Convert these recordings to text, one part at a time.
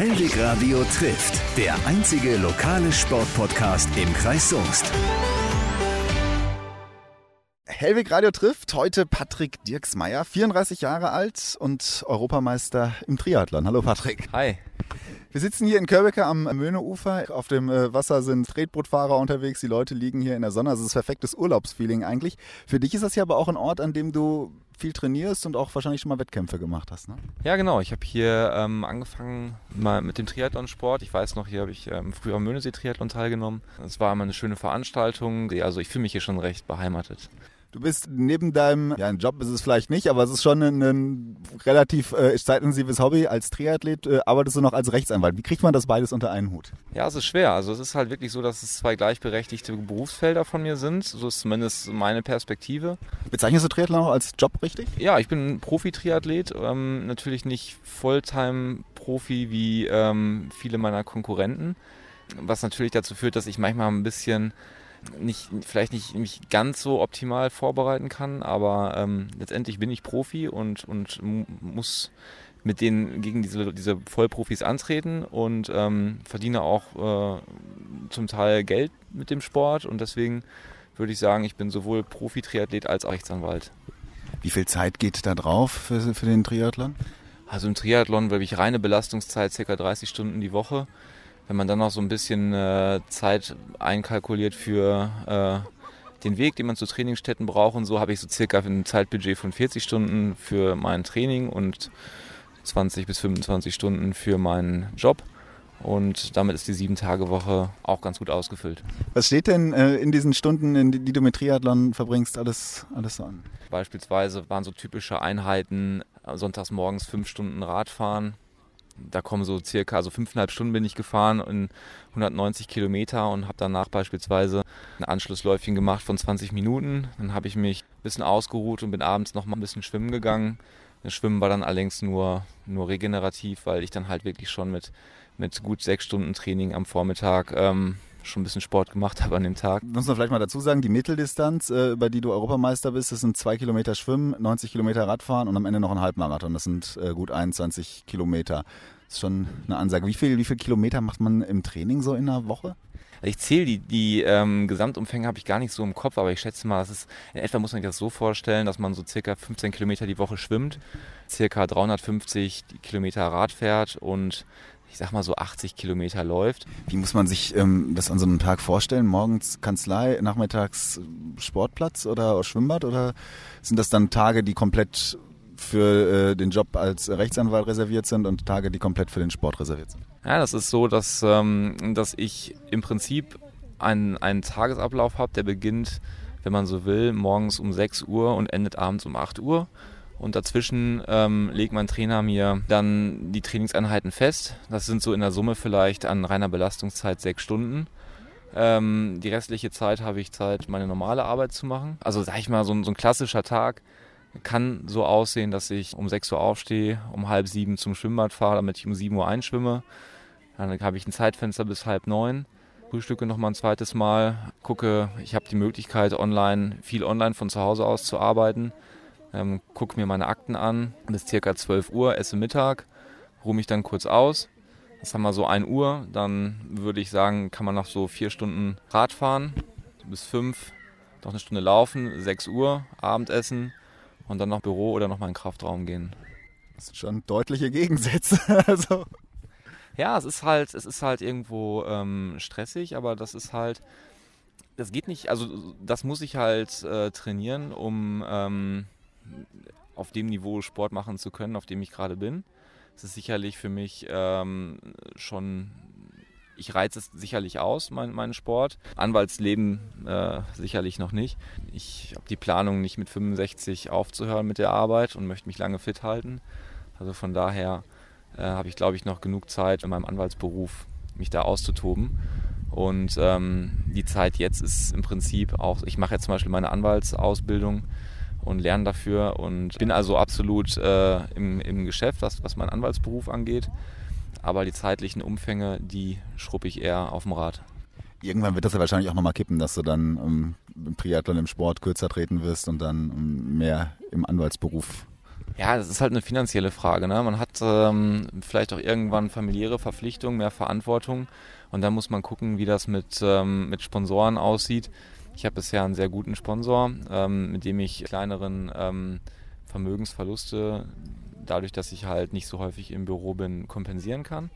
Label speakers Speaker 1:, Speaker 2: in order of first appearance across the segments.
Speaker 1: Hellwig Radio trifft, der einzige lokale Sportpodcast im Kreis Soest.
Speaker 2: Hellwig Radio trifft heute Patrick Dirksmeier, 34 Jahre alt und Europameister im Triathlon. Hallo Patrick.
Speaker 3: Hi.
Speaker 2: Wir sitzen hier in Körbecke am Möhneufer. Auf dem äh, Wasser sind Tretbootfahrer unterwegs. Die Leute liegen hier in der Sonne. Also es ist perfektes Urlaubsfeeling eigentlich. Für dich ist das ja aber auch ein Ort, an dem du viel trainierst und auch wahrscheinlich schon mal Wettkämpfe gemacht hast, ne?
Speaker 3: Ja, genau. Ich habe hier ähm, angefangen mal mit dem Triathlonsport. Ich weiß noch, hier habe ich ähm, früher am Möhnesee-Triathlon teilgenommen. Es war immer eine schöne Veranstaltung. Also ich fühle mich hier schon recht beheimatet.
Speaker 2: Du bist neben deinem, ja, ein Job ist es vielleicht nicht, aber es ist schon ein, ein relativ äh, zeitintensives Hobby. Als Triathlet äh, arbeitest du noch als Rechtsanwalt. Wie kriegt man das beides unter einen Hut?
Speaker 3: Ja, es ist schwer. Also es ist halt wirklich so, dass es zwei gleichberechtigte Berufsfelder von mir sind. So ist zumindest meine Perspektive.
Speaker 2: Bezeichnest du Triathlon auch als Job richtig?
Speaker 3: Ja, ich bin Profi-Triathlet. Ähm, natürlich nicht Volltime-Profi wie ähm, viele meiner Konkurrenten. Was natürlich dazu führt, dass ich manchmal ein bisschen nicht, vielleicht nicht mich ganz so optimal vorbereiten kann, aber ähm, letztendlich bin ich Profi und, und muss mit denen gegen diese, diese Vollprofis antreten und ähm, verdiene auch äh, zum Teil Geld mit dem Sport und deswegen würde ich sagen, ich bin sowohl Profi-Triathlet als auch Rechtsanwalt.
Speaker 2: Wie viel Zeit geht da drauf für, für den Triathlon?
Speaker 3: Also im Triathlon glaube ich reine Belastungszeit ca. 30 Stunden die Woche wenn man dann noch so ein bisschen äh, Zeit einkalkuliert für äh, den Weg, den man zu Trainingsstätten braucht und so, habe ich so circa ein Zeitbudget von 40 Stunden für mein Training und 20 bis 25 Stunden für meinen Job. Und damit ist die Sieben-Tage-Woche auch ganz gut ausgefüllt.
Speaker 2: Was steht denn äh, in diesen Stunden, in die, die, du mit Triathlon verbringst, alles, alles so an?
Speaker 3: Beispielsweise waren so typische Einheiten, äh, sonntags morgens fünf Stunden Radfahren, da kommen so circa, also fünfeinhalb Stunden bin ich gefahren in 190 Kilometer und habe danach beispielsweise ein Anschlussläufchen gemacht von 20 Minuten. Dann habe ich mich ein bisschen ausgeruht und bin abends noch mal ein bisschen schwimmen gegangen. Das Schwimmen war dann allerdings nur, nur regenerativ, weil ich dann halt wirklich schon mit, mit gut sechs Stunden Training am Vormittag ähm, schon ein bisschen Sport gemacht habe an dem Tag.
Speaker 2: Muss man vielleicht mal dazu sagen, die Mitteldistanz, äh, über die du Europameister bist, das sind zwei Kilometer Schwimmen, 90 Kilometer Radfahren und am Ende noch ein Halbmarathon. Das sind äh, gut 21 Kilometer. Das ist schon eine Ansage. Wie viel, wie viel Kilometer macht man im Training so in einer Woche?
Speaker 3: Ich zähle die, die ähm, Gesamtumfänge habe ich gar nicht so im Kopf, aber ich schätze mal, das ist, in etwa muss man sich das so vorstellen, dass man so circa 15 Kilometer die Woche schwimmt, circa 350 Kilometer Rad fährt und ich sag mal so 80 Kilometer läuft.
Speaker 2: Wie muss man sich ähm, das an so einem Tag vorstellen? Morgens Kanzlei, nachmittags Sportplatz oder Schwimmbad? Oder sind das dann Tage, die komplett für äh, den Job als Rechtsanwalt reserviert sind und Tage, die komplett für den Sport reserviert sind?
Speaker 3: Ja, das ist so, dass, ähm, dass ich im Prinzip einen, einen Tagesablauf habe, der beginnt, wenn man so will, morgens um 6 Uhr und endet abends um 8 Uhr. Und dazwischen ähm, legt mein Trainer mir dann die Trainingseinheiten fest. Das sind so in der Summe vielleicht an reiner Belastungszeit sechs Stunden. Ähm, die restliche Zeit habe ich Zeit, meine normale Arbeit zu machen. Also sag ich mal, so, so ein klassischer Tag kann so aussehen, dass ich um 6 Uhr aufstehe, um halb sieben zum Schwimmbad fahre, damit ich um 7 Uhr einschwimme. Dann habe ich ein Zeitfenster bis halb neun. Frühstücke noch mal ein zweites Mal, gucke, ich habe die Möglichkeit, online, viel online von zu Hause aus zu arbeiten ähm, gucke mir meine Akten an bis circa 12 Uhr, esse Mittag, ruhe mich dann kurz aus. Das haben wir so 1 Uhr. Dann würde ich sagen, kann man noch so vier Stunden Rad fahren, bis fünf, noch eine Stunde laufen, 6 Uhr, Abendessen und dann noch Büro oder noch mal in den Kraftraum gehen.
Speaker 2: Das sind schon deutliche Gegensätze. also.
Speaker 3: Ja, es ist halt, es ist halt irgendwo ähm, stressig, aber das ist halt, das geht nicht, also das muss ich halt äh, trainieren, um ähm, auf dem Niveau Sport machen zu können, auf dem ich gerade bin. Es ist sicherlich für mich ähm, schon, ich reize es sicherlich aus, mein, meinen Sport. Anwaltsleben äh, sicherlich noch nicht. Ich habe die Planung, nicht mit 65 aufzuhören mit der Arbeit und möchte mich lange fit halten. Also von daher äh, habe ich, glaube ich, noch genug Zeit in meinem Anwaltsberuf, mich da auszutoben. Und ähm, die Zeit jetzt ist im Prinzip auch, ich mache jetzt zum Beispiel meine Anwaltsausbildung und lerne dafür und bin also absolut äh, im, im Geschäft, was, was meinen Anwaltsberuf angeht. Aber die zeitlichen Umfänge, die schruppe ich eher auf dem Rad.
Speaker 2: Irgendwann wird das ja wahrscheinlich auch nochmal kippen, dass du dann um, im Triathlon im Sport kürzer treten wirst und dann um, mehr im Anwaltsberuf
Speaker 3: Ja, das ist halt eine finanzielle Frage. Ne? Man hat ähm, vielleicht auch irgendwann familiäre Verpflichtungen, mehr Verantwortung und dann muss man gucken, wie das mit, ähm, mit Sponsoren aussieht. Ich habe bisher einen sehr guten Sponsor, ähm, mit dem ich kleineren ähm, Vermögensverluste, dadurch, dass ich halt nicht so häufig im Büro bin, kompensieren kann.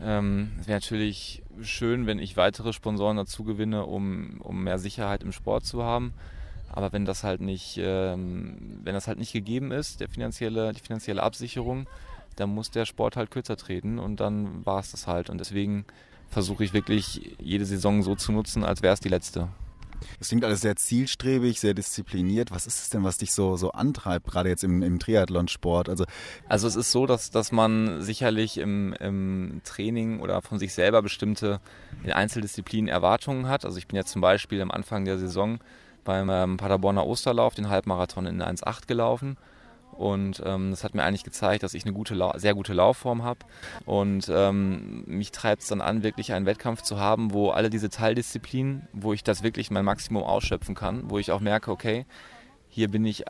Speaker 3: Ähm, es wäre natürlich schön, wenn ich weitere Sponsoren dazu gewinne, um, um mehr Sicherheit im Sport zu haben. Aber wenn das halt nicht, ähm, wenn das halt nicht gegeben ist, der finanzielle, die finanzielle Absicherung, dann muss der Sport halt kürzer treten und dann war es das halt. Und deswegen versuche ich wirklich jede Saison so zu nutzen, als wäre es die letzte.
Speaker 2: Das klingt alles sehr zielstrebig, sehr diszipliniert. Was ist es denn, was dich so, so antreibt, gerade jetzt im, im Triathlonsport?
Speaker 3: Also, also es ist so, dass, dass man sicherlich im, im Training oder von sich selber bestimmte in Einzeldisziplinen Erwartungen hat. Also ich bin jetzt zum Beispiel am Anfang der Saison beim ähm, Paderborner Osterlauf den Halbmarathon in 1,8 gelaufen. Und ähm, das hat mir eigentlich gezeigt, dass ich eine gute, sehr gute Laufform habe. Und ähm, mich treibt es dann an, wirklich einen Wettkampf zu haben, wo alle diese Teildisziplinen, wo ich das wirklich mein Maximum ausschöpfen kann, wo ich auch merke, okay, hier bin ich,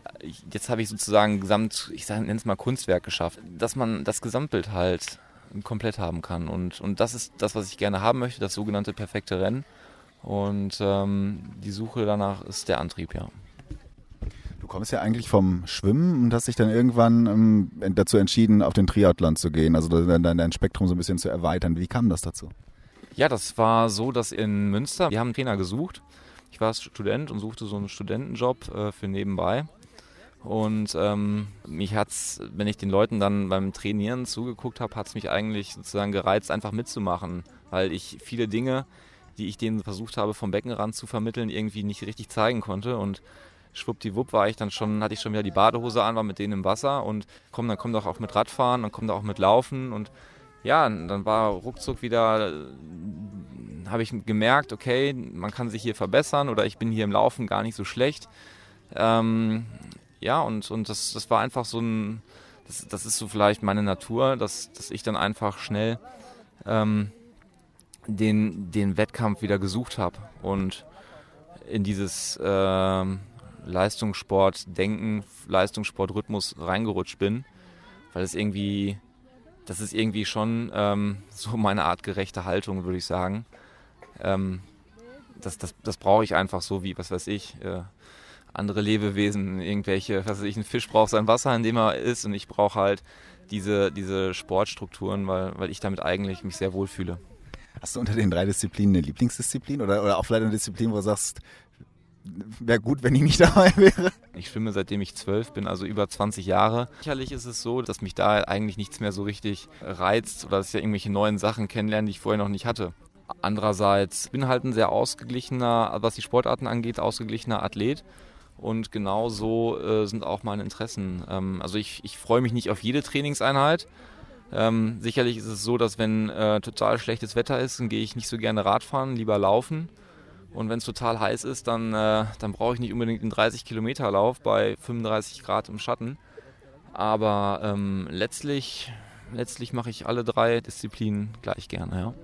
Speaker 3: jetzt habe ich sozusagen gesamt, ich nenne es mal Kunstwerk geschafft, dass man das Gesamtbild halt komplett haben kann. Und, und das ist das, was ich gerne haben möchte, das sogenannte perfekte Rennen. Und ähm, die Suche danach ist der Antrieb, ja.
Speaker 2: Kommst ja eigentlich vom Schwimmen und hast dich dann irgendwann ähm, dazu entschieden, auf den Triathlon zu gehen, also dein, dein Spektrum so ein bisschen zu erweitern. Wie kam das dazu?
Speaker 3: Ja, das war so, dass in Münster, wir haben einen Trainer gesucht. Ich war Student und suchte so einen Studentenjob äh, für nebenbei. Und ähm, mich hat's, wenn ich den Leuten dann beim Trainieren zugeguckt habe, hat es mich eigentlich sozusagen gereizt, einfach mitzumachen, weil ich viele Dinge, die ich denen versucht habe, vom Beckenrand zu vermitteln, irgendwie nicht richtig zeigen konnte. Und schwuppdiwupp war ich dann schon, hatte ich schon wieder die Badehose an, war mit denen im Wasser und komm, dann kommt auch mit Radfahren, dann kommt auch mit Laufen und ja, dann war ruckzuck wieder, habe ich gemerkt, okay, man kann sich hier verbessern oder ich bin hier im Laufen gar nicht so schlecht. Ähm, ja, und, und das, das war einfach so ein, das, das ist so vielleicht meine Natur, dass, dass ich dann einfach schnell ähm, den, den Wettkampf wieder gesucht habe und in dieses äh, Leistungssport-Denken, Leistungssport-Rhythmus reingerutscht bin, weil es irgendwie, das ist irgendwie schon ähm, so meine Art gerechte Haltung, würde ich sagen. Ähm, das, das, das brauche ich einfach so wie, was weiß ich, äh, andere Lebewesen, irgendwelche, was weiß ich, ein Fisch braucht sein Wasser, in dem er ist und ich brauche halt diese, diese Sportstrukturen, weil, weil ich damit eigentlich mich sehr wohl fühle.
Speaker 2: Hast du unter den drei Disziplinen eine Lieblingsdisziplin oder, oder auch vielleicht eine Disziplin, wo du sagst, wäre gut, wenn ich nicht dabei wäre?
Speaker 3: Ich schwimme seitdem ich zwölf bin, also über 20 Jahre. Sicherlich ist es so, dass mich da eigentlich nichts mehr so richtig reizt oder dass ich ja irgendwelche neuen Sachen kennenlerne, die ich vorher noch nicht hatte. Andererseits bin halt ein sehr ausgeglichener, was die Sportarten angeht, ausgeglichener Athlet. Und genauso äh, sind auch meine Interessen. Ähm, also ich, ich freue mich nicht auf jede Trainingseinheit. Ähm, sicherlich ist es so, dass wenn äh, total schlechtes Wetter ist, dann gehe ich nicht so gerne Radfahren, lieber laufen. Und wenn es total heiß ist, dann, äh, dann brauche ich nicht unbedingt einen 30-Kilometer-Lauf bei 35 Grad im Schatten. Aber ähm, letztlich, letztlich mache ich alle drei Disziplinen gleich gerne. Ja.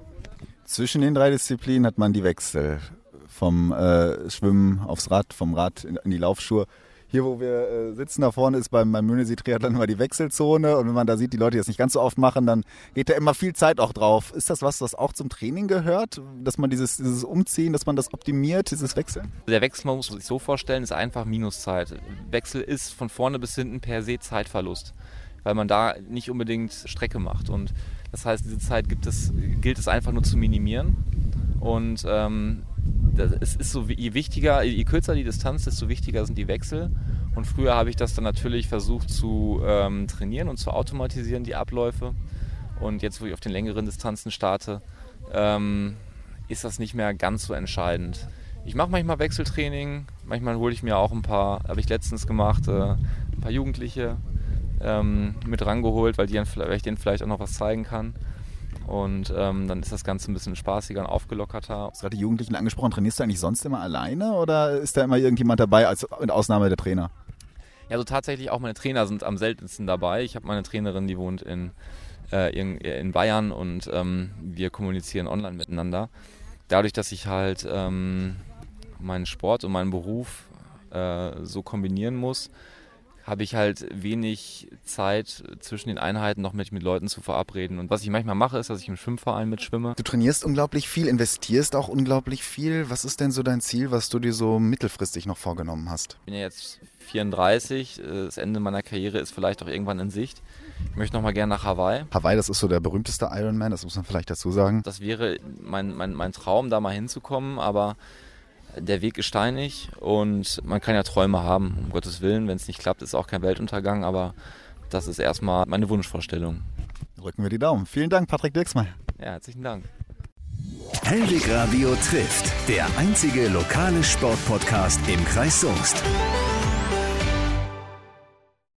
Speaker 2: Zwischen den drei Disziplinen hat man die Wechsel vom äh, Schwimmen aufs Rad, vom Rad in, in die Laufschuhe. Hier, wo wir äh, sitzen, da vorne ist beim, beim Möhnesee-Triathlon immer die Wechselzone. Und wenn man da sieht, die Leute, die das nicht ganz so oft machen, dann geht da immer viel Zeit auch drauf. Ist das was, was auch zum Training gehört? Dass man dieses, dieses Umziehen, dass man das optimiert, dieses Wechseln?
Speaker 3: Der Wechsel, man muss sich so vorstellen, ist einfach Minuszeit. Wechsel ist von vorne bis hinten per se Zeitverlust, weil man da nicht unbedingt Strecke macht. Und das heißt, diese Zeit gibt es, gilt es einfach nur zu minimieren. Und ähm, es ist so, je wichtiger, je kürzer die Distanz, desto wichtiger sind die Wechsel. Und früher habe ich das dann natürlich versucht zu ähm, trainieren und zu automatisieren, die Abläufe. Und jetzt, wo ich auf den längeren Distanzen starte, ähm, ist das nicht mehr ganz so entscheidend. Ich mache manchmal Wechseltraining, manchmal hole ich mir auch ein paar, habe ich letztens gemacht, äh, ein paar Jugendliche ähm, mit rangeholt, weil, die, weil ich denen vielleicht auch noch was zeigen kann. Und ähm, dann ist das Ganze ein bisschen spaßiger und aufgelockerter. Du
Speaker 2: hast gerade die Jugendlichen angesprochen. Trainierst du eigentlich sonst immer alleine oder ist da immer irgendjemand dabei, als mit Ausnahme der Trainer?
Speaker 3: Ja, so tatsächlich auch meine Trainer sind am seltensten dabei. Ich habe meine Trainerin, die wohnt in, äh, in, Bayern und ähm, wir kommunizieren online miteinander. Dadurch, dass ich halt ähm, meinen Sport und meinen Beruf äh, so kombinieren muss, habe ich halt wenig Zeit zwischen den Einheiten noch mit, mit Leuten zu verabreden. Und was ich manchmal mache, ist, dass ich im Schwimmverein mitschwimme.
Speaker 2: Du trainierst unglaublich viel, investierst auch unglaublich viel. Was ist denn so dein Ziel, was du dir so mittelfristig noch vorgenommen hast?
Speaker 3: Ich bin ja jetzt 34, äh, das Ende meiner Karriere ist vielleicht auch irgendwann in Sicht. Ich möchte noch mal gerne nach Hawaii.
Speaker 2: Hawaii, das ist so der berühmste Ironman, das muss man vielleicht dazu sagen.
Speaker 3: Das wäre mein, mein, mein Traum, da mal hinzukommen, aber der Weg ist steinig und man kann ja Träume haben, um Gottes Willen. Wenn es nicht klappt, ist auch kein Weltuntergang, aber das ist erstmal meine Wunschvorstellung.
Speaker 2: Drücken wir die Daumen. Vielen Dank, Patrick Dirksmeier.
Speaker 3: Ja, herzlichen Dank.
Speaker 1: Hellweg Radio trifft, der einzige lokale Sportpodcast im Kreis Soest.